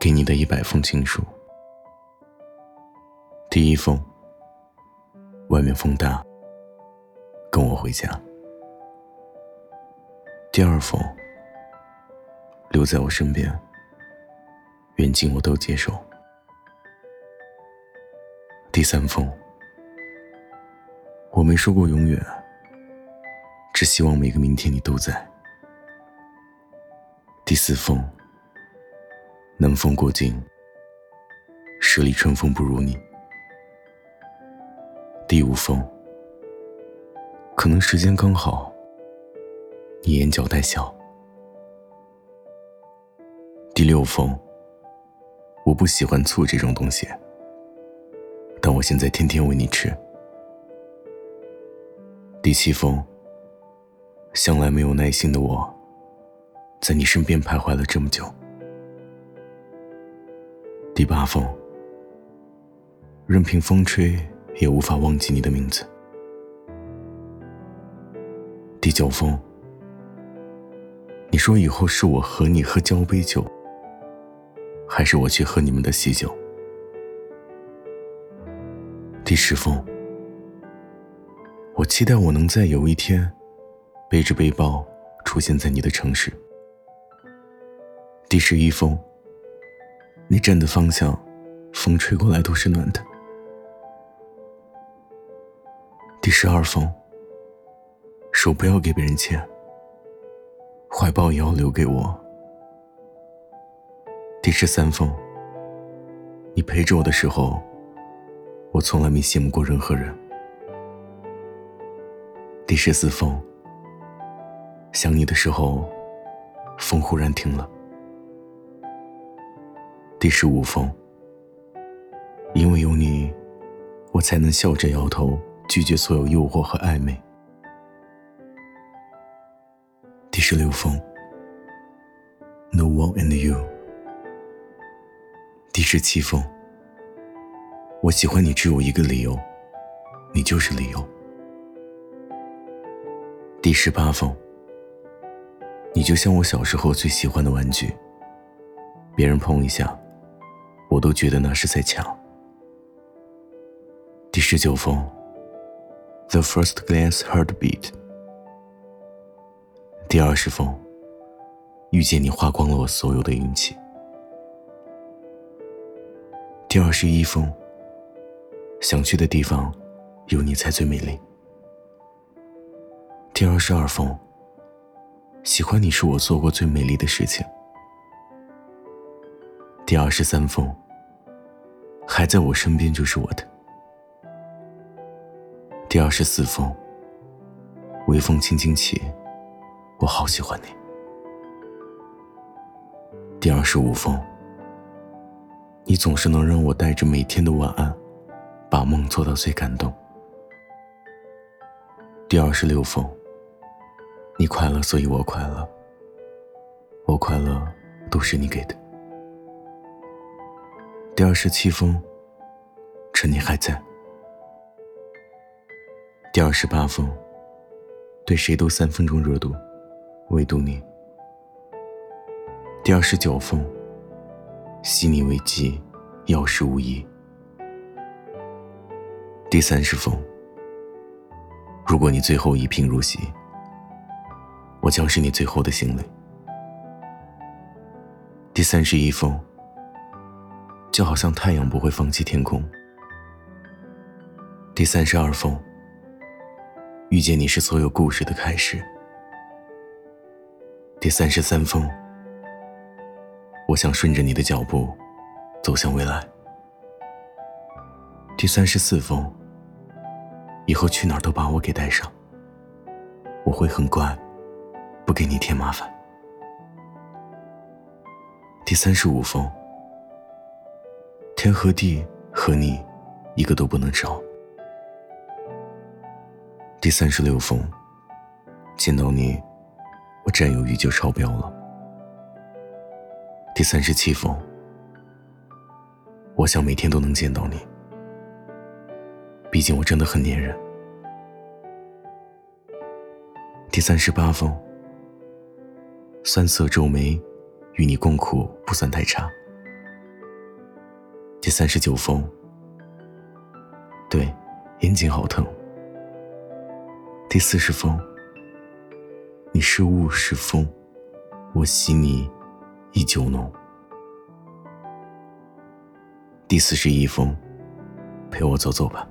给你的一百封情书。第一封，外面风大，跟我回家。第二封，留在我身边，远近我都接受。第三封，我没说过永远，只希望每个明天你都在。第四封，南风过境，十里春风不如你。第五封，可能时间刚好，你眼角带笑。第六封，我不喜欢醋这种东西，但我现在天天喂你吃。第七封，向来没有耐心的我，在你身边徘徊了这么久。第八封，任凭风吹。也无法忘记你的名字。第九封，你说以后是我和你喝交杯酒，还是我去喝你们的喜酒？第十封，我期待我能在有一天，背着背包出现在你的城市。第十一封，你站的方向，风吹过来都是暖的。第十二封，手不要给别人牵，怀抱也要留给我。第十三封，你陪着我的时候，我从来没羡慕过任何人。第十四封，想你的时候，风忽然停了。第十五封，因为有你，我才能笑着摇头。拒绝所有诱惑和暧昧。第十六封，No one and you。第十七封，我喜欢你只有一个理由，你就是理由。第十八封，你就像我小时候最喜欢的玩具，别人碰一下，我都觉得那是在抢。第十九封。The first glance heartbeat。第二十封，遇见你花光了我所有的运气。第二十一封，想去的地方，有你才最美丽。第二十二封，喜欢你是我做过最美丽的事情。第二十三封，还在我身边就是我的。第二十四封，微风轻轻起，我好喜欢你。第二十五封，你总是能让我带着每天的晚安，把梦做到最感动。第二十六封，你快乐，所以我快乐，我快乐都是你给的。第二十七封，趁你还在。第二十八封，对谁都三分钟热度，唯独你。第二十九封，惜你为己，要事无疑。第三十封，如果你最后一贫如洗，我将是你最后的行李。第三十一封，就好像太阳不会放弃天空。第三十二封。遇见你是所有故事的开始。第三十三封，我想顺着你的脚步，走向未来。第三十四封，以后去哪儿都把我给带上，我会很乖，不给你添麻烦。第三十五封，天和地和你，一个都不能少。第三十六封，见到你，我占有欲就超标了。第三十七封，我想每天都能见到你，毕竟我真的很粘人。第三十八封，酸涩皱眉，与你共苦不算太差。第三十九封。对，眼睛好疼。第四十封。你是雾是风，我喜你依旧浓。第四十一封。陪我走走吧。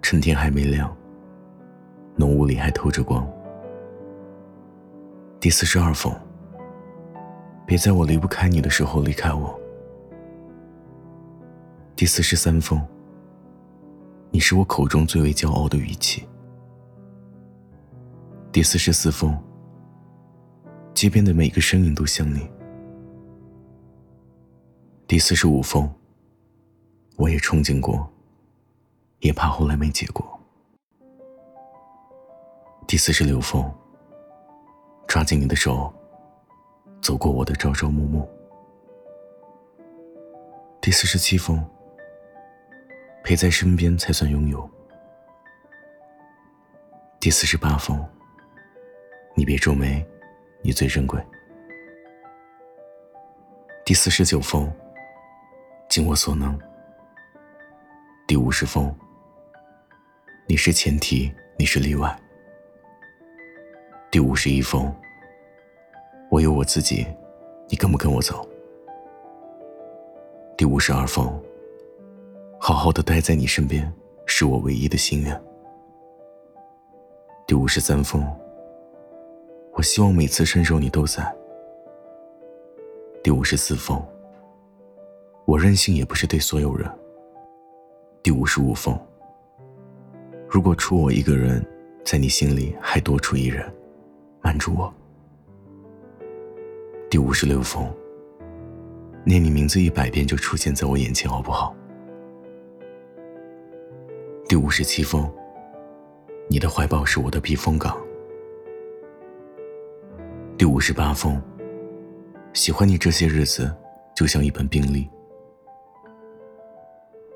趁天还没亮，浓雾里还透着光。第四十二封。别在我离不开你的时候离开我。第四十三封。你是我口中最为骄傲的语气。第四十四封。街边的每个身影都像你。第四十五封。我也憧憬过，也怕后来没结果。第四十六封。抓紧你的手，走过我的朝朝暮暮。第四十七封。陪在身边才算拥有。第四十八封。你别皱眉，你最珍贵。第四十九封。尽我所能。第五十封，你是前提，你是例外。第五十一封，我有我自己，你跟不跟我走？第五十二封，好好的待在你身边，是我唯一的心愿。第五十三封，我希望每次伸手你都在。第五十四封，我任性也不是对所有人。第五十五封。如果除我一个人，在你心里还多出一人，瞒住我。第五十六封。念你名字一百遍就出现在我眼前，好不好？第五十七封。你的怀抱是我的避风港。第五十八封。喜欢你这些日子，就像一本病历。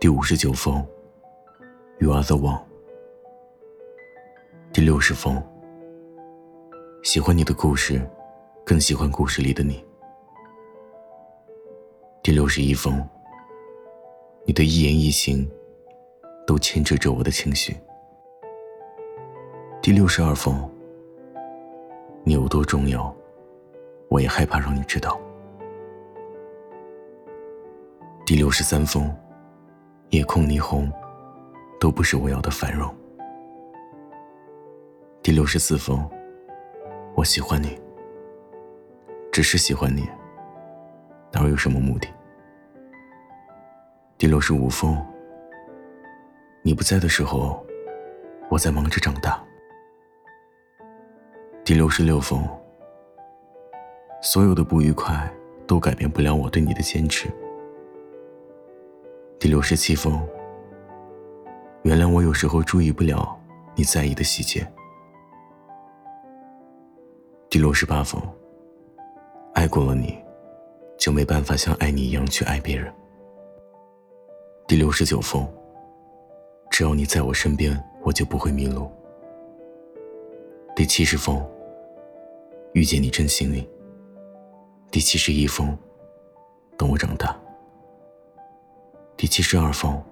第五十九封，You are the one。第六十封，喜欢你的故事，更喜欢故事里的你。第六十一封，你的一言一行，都牵扯着我的情绪。第六十二封，你有多重要，我也害怕让你知道。第六十三封。夜空霓虹，都不是我要的繁荣。第六十四封，我喜欢你，只是喜欢你，哪有什么目的？第六十五封，你不在的时候，我在忙着长大。第六十六封，所有的不愉快都改变不了我对你的坚持。第六十七封，原谅我有时候注意不了你在意的细节。第六十八封，爱过了你，就没办法像爱你一样去爱别人。第六十九封，只要你在我身边，我就不会迷路。第七十封，遇见你真幸运。第七十一封，等我长大。第七十二封，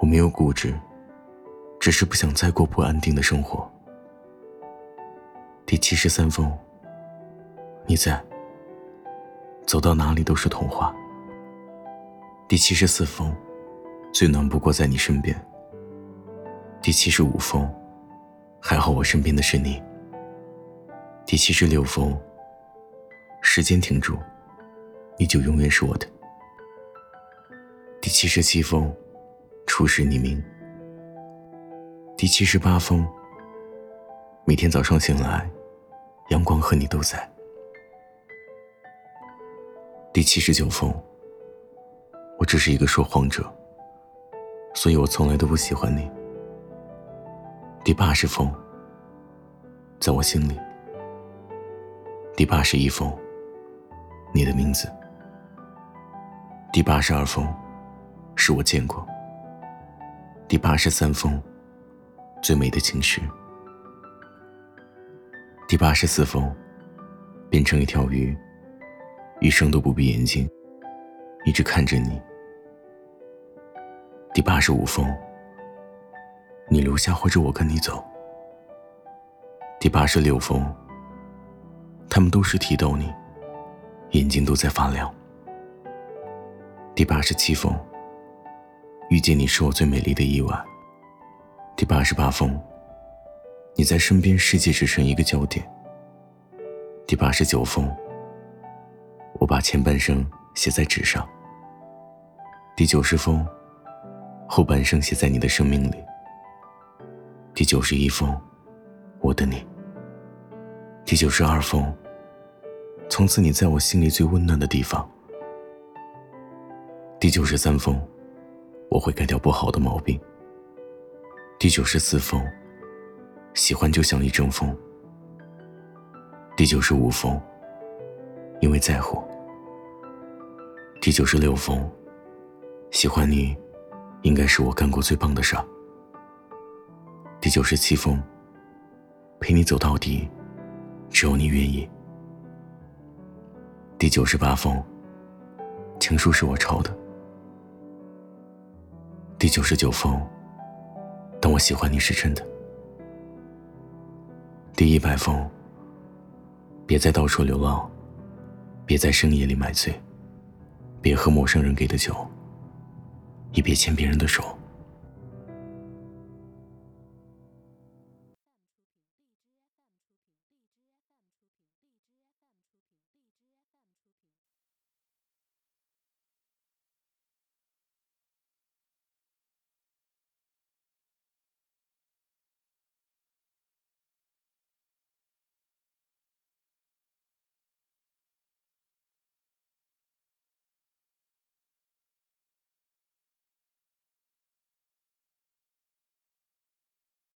我没有固执，只是不想再过不安定的生活。第七十三封，你在，走到哪里都是童话。第七十四封，最暖不过在你身边。第七十五封，还好我身边的是你。第七十六封，时间停住，你就永远是我的。第七十七封，初识你名。第七十八封，每天早上醒来，阳光和你都在。第七十九封，我只是一个说谎者，所以我从来都不喜欢你。第八十封，在我心里。第八十一封，你的名字。第八十二封。是我见过第八十三封最美的情诗。第八十四封变成一条鱼，一生都不闭眼睛。一直看着你。第八十五封，你留下或者我跟你走。第八十六封，他们都是提到你，眼睛都在发亮。第八十七封，遇见你是我最美丽的意外。第八十八封，你在身边，世界只剩一个焦点。第八十九封，我把前半生写在纸上。第九十封，后半生写在你的生命里。第九十一封，我的你。第九十二封，从此你在我心里最温暖的地方。第九十三封，我会改掉不好的毛病。第九十四封，喜欢就像一阵风。第九十五封，因为在乎。第九十六封，喜欢你，应该是我干过最棒的事儿。第九十七封，陪你走到底，只有你愿意。第九十八封，情书是我抄的。第九十九封。但我喜欢你是真的。第一百封，别再到处流浪，别在深夜里买醉，别喝陌生人给的酒，也别牵别人的手。